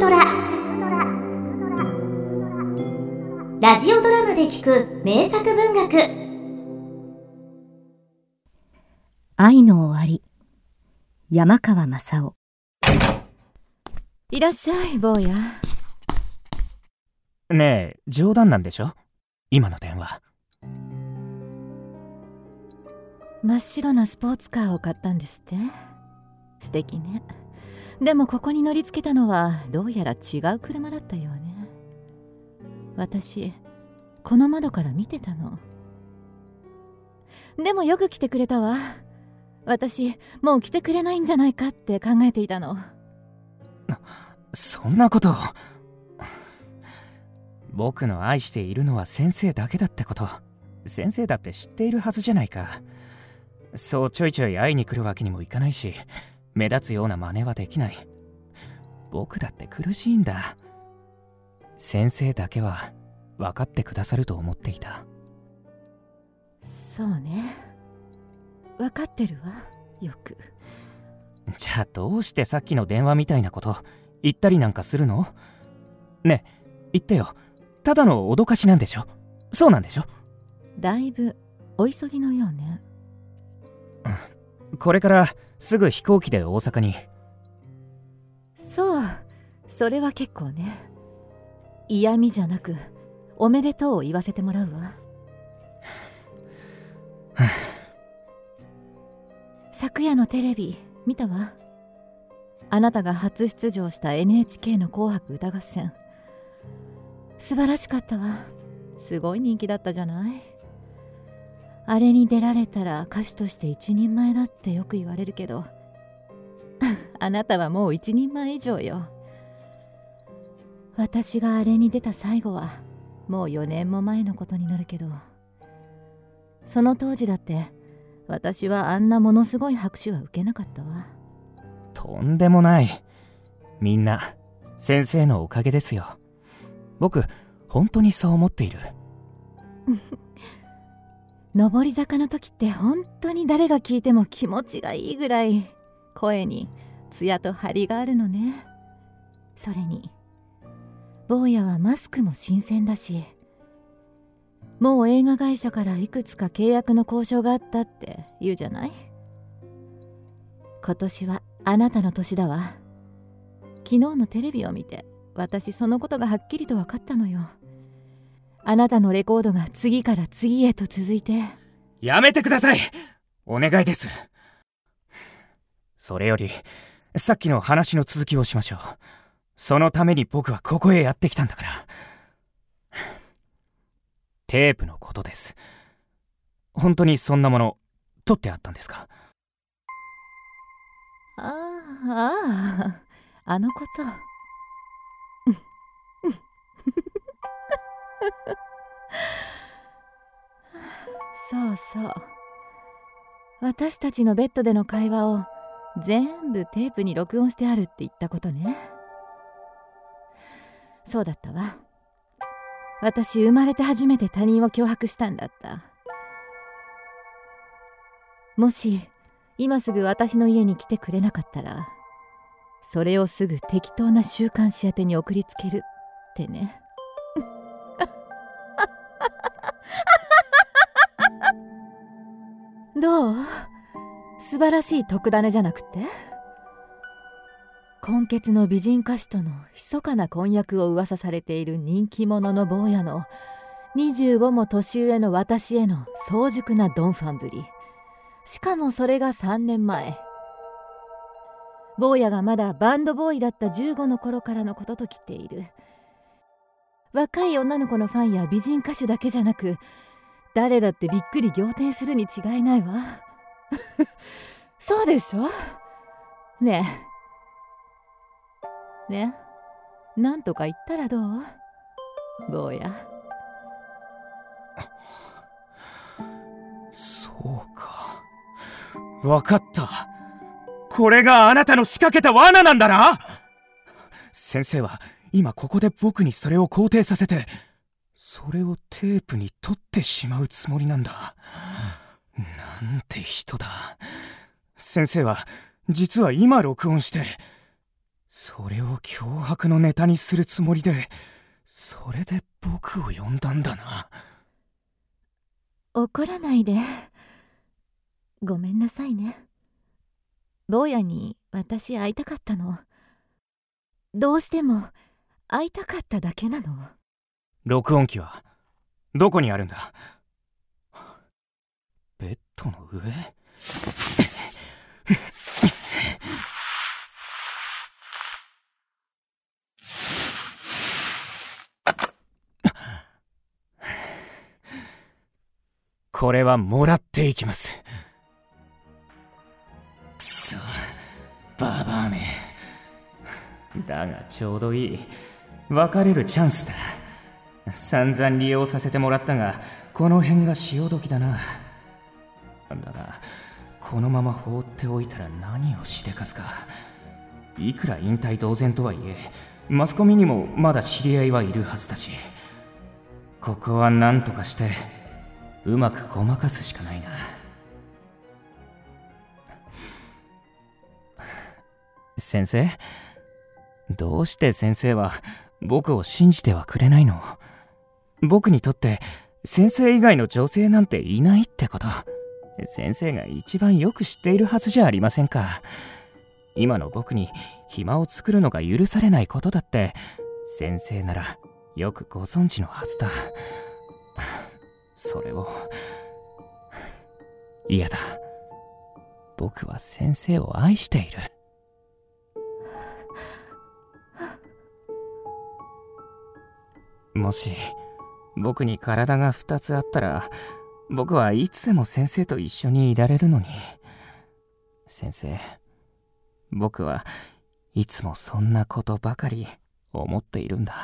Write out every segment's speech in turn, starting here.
トラ。ラジオドラマで聞く名作文学。愛の終わり。山川正夫いらっしゃい坊や。ねえ冗談なんでしょ？今の電話。真っ白なスポーツカーを買ったんですって？素敵ねでもここに乗り付けたのはどうやら違う車だったようね。私この窓から見てたの。でもよく来てくれたわ。私もう来てくれないんじゃないかって考えていたの。そんなこと。僕の愛しているのは先生だけだってこと。先生だって知っているはずじゃないか。そうちょいちょい会いに来るわけにもいかないし。目立つような真似はできない。僕だって苦しいんだ。先生だけは分かってくださると思っていた。そうね。分かってるわよく。じゃあどうしてさっきの電話みたいなこと言ったりなんかするの？ねえ言ってよ。ただの脅かしなんでしょ？そうなんでしょ？だいぶお急ぎのようねこれからすぐ飛行機で大阪に。そう。それは結構ね。嫌味じゃなくおめでとうを言わせてもらうわ。昨夜のテレビ見たわ。あなたが初出場した NHK の「紅白歌合戦」素晴らしかったわ。すごい人気だったじゃない。あれに出られたら歌手として一人前だってよく言われるけど。あなたはもう一人前以上よ。私があれに出た最後はもう4年も前のことになるけど。その当時だって私はあんなものすごい拍手は受けなかったわ。とんでもない。みんな先生のおかげですよ。僕本当にそう思っている。上り坂の時って本当に誰が聞いても気持ちがいいぐらい声に艶と張りがあるのね。それに坊やはマスクも新鮮だしもう映画会社からいくつか契約の交渉があったって言うじゃない？今年はあなたの年だわ。昨日のテレビを見て私そのことがはっきりと分かったのよ。あなたのレコードが次から次へと続いて。やめてください。お願いです。それよりさっきの話の続きをしましょう。そのために僕はここへやってきたんだから。テープのことです。本当にそんなもの取ってあったんですか？あああああのこと そうそう。私たちのベッドでの会話を全部テープに録音してあるって言ったことね。そうだったわ。私生まれて初めて他人を脅迫したんだった。もし今すぐ私の家に来てくれなかったらそれをすぐ適当な週刊誌宛てに送りつけるってね。素晴らしい特ダネじゃなくて？今月の美人歌手との密かな婚約を噂されている人気者の坊やの25も年上の私への早熟なドンファンぶり。しかもそれが3年前。坊やがまだバンドボーイだった15の頃からのことと来ている。若い女の子のファンや美人歌手だけじゃなく誰だってびっくり仰天するに違いないわ。そうでしょ？ねえ。ねなんとか言ったらどう？坊や。そうか。わかった。これがあなたの仕掛けた罠なんだな。先生は今ここで僕にそれを肯定させてそれをテープに取ってしまうつもりなんだ。なんて人だ。先生は実は今録音してそれを脅迫のネタにするつもりでそれで僕を呼んだんだな。怒らないで。ごめんなさいね。坊やに私会いたかったの。どうしても会いたかっただけなの。録音機はどこにあるんだ？ベッドの上？これはもらっていきます。くそババアめ。だがちょうどいい。別れるチャンスだ。散々利用させてもらったがこの辺が潮時だな。だがこのまま放っておいたら何をしでかすか。いくら引退同然とはいえマスコミにもまだ知り合いはいるはずだし。ここは何とかしてうまくごまかすしかないな。先生？どうして先生は僕を信じてはくれないの？僕にとって先生以外の女性なんていないってこと。先生が一番よく知っているはずじゃありませんか。今の僕に暇を作るのが許されないことだって先生ならよくご存知のはずだ。それを。嫌だ。僕は先生を愛している。もし僕に体が2つあったら僕はいつでも先生と一緒にいられるのに。先生僕はいつもそんなことばかり思っているんだ。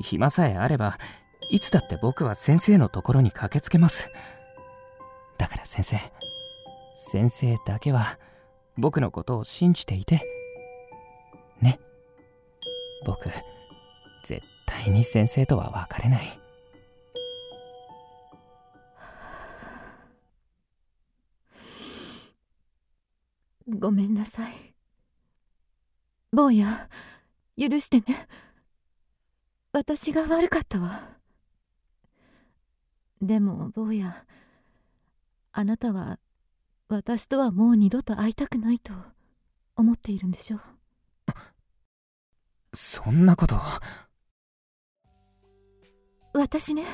暇さえあればいつだって僕は先生のところに駆けつけます。だから先生先生だけは僕のことを信じていて。ね。僕絶対に先生とは別れない。ごめんなさい。坊や許してね。私が悪かったわ。でも坊やあなたは私とはもう二度と会いたくないと思っているんでしょう。そんなこと私ね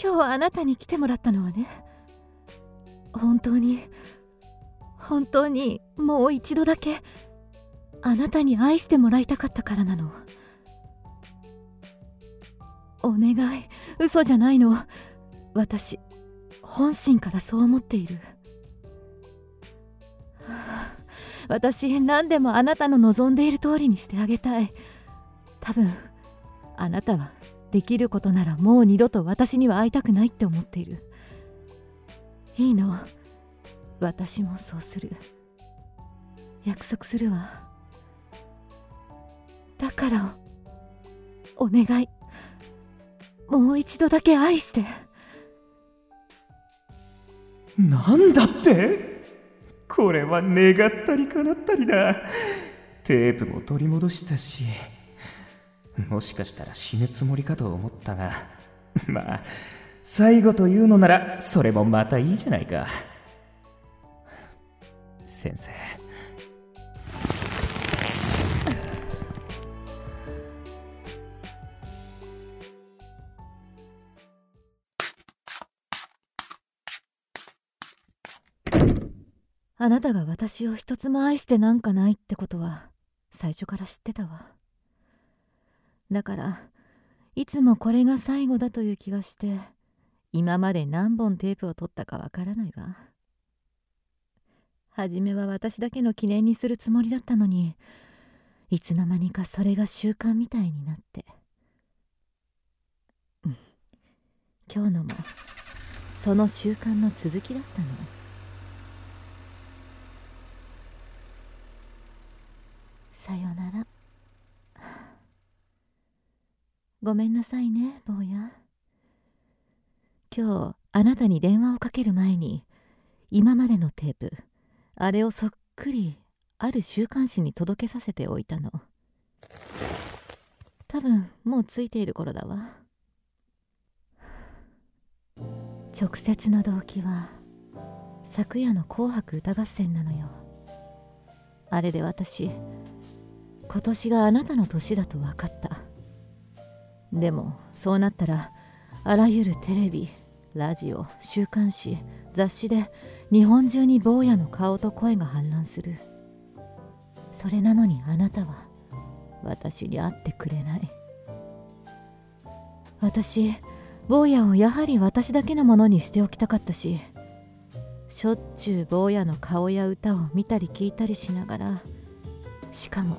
今日あなたに来てもらったのはね本当に本当にもう一度だけあなたに愛してもらいたかったからなの。お願い。嘘じゃないの。私本心からそう思っている。私何でもあなたの望んでいる通りにしてあげたい。多分あなたはできることならもう二度と私には会いたくないって思っている。いいの。私もそうする。約束するわ。だからお願い。もう一度だけ愛して。なんだって？これは願ったり叶ったりだ。テープも取り戻したしもしかしたら死ぬつもりかと思ったが。まあ最後というのならそれもまたいいじゃないか。先生。あなたが私を一つも愛してなんかないってことは最初から知ってたわ。だからいつもこれが最後だという気がして今まで何本テープを取ったかわからないわ。初めは私だけの記念にするつもりだったのにいつの間にかそれが習慣みたいになって。うん。今日のもその習慣の続きだったの。さよなら。ごめんなさいね坊や。今日あなたに電話をかける前に今までのテープあれをそっくりある週刊誌に届けさせておいたの。多分もうついている頃だわ。直接の動機は昨夜の「紅白歌合戦」なのよ。あれで私今年があなたの年だと分かった。でもそうなったらあらゆるテレビラジオ週刊誌雑誌で日本中に坊やの顔と声が氾濫する。それなのにあなたは私に会ってくれない。私坊やをやはり私だけのものにしておきたかったししょっちゅう坊やの顔や歌を見たり聞いたりしながらしかも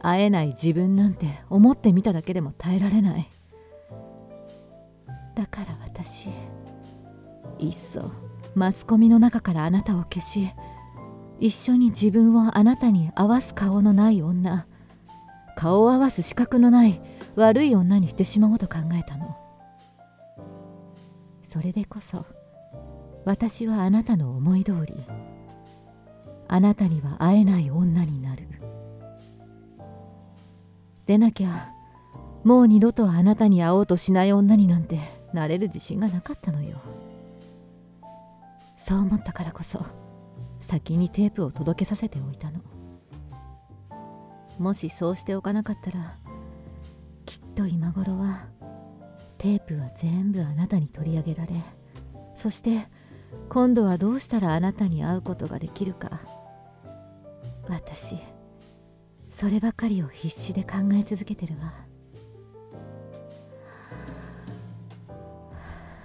会えない自分なんて思ってみただけでも耐えられない。だから私いっそマスコミの中からあなたを消し一緒に自分をあなたに合わす顔のない女顔を合わす資格のない悪い女にしてしまおうと考えたの。それでこそ私はあなたの思い通りあなたには会えない女になる。でなきゃもう二度とあなたに会おうとしない女になんてなれる自信がなかったのよ。そう思ったからこそ先にテープを届けさせておいたの。もしそうしておかなかったらきっと今頃はテープは全部あなたに取り上げられそして今度はどうしたらあなたに会うことができるか。私そればかりを必死で考え続けてるわ。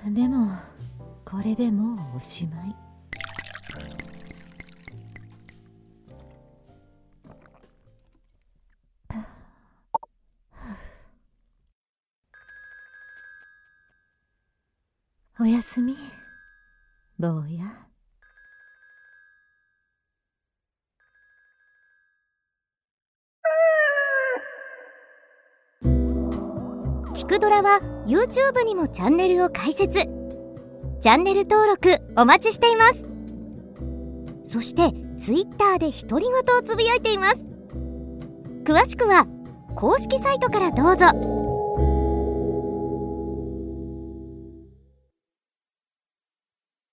でもこれでもうおしまい。おやすみ。坊や。聞くドラは YouTube にもチャンネルを開設。チャンネル登録お待ちしています。そして Twitter で独り言をつぶやいています。詳しくは公式サイトからどうぞ。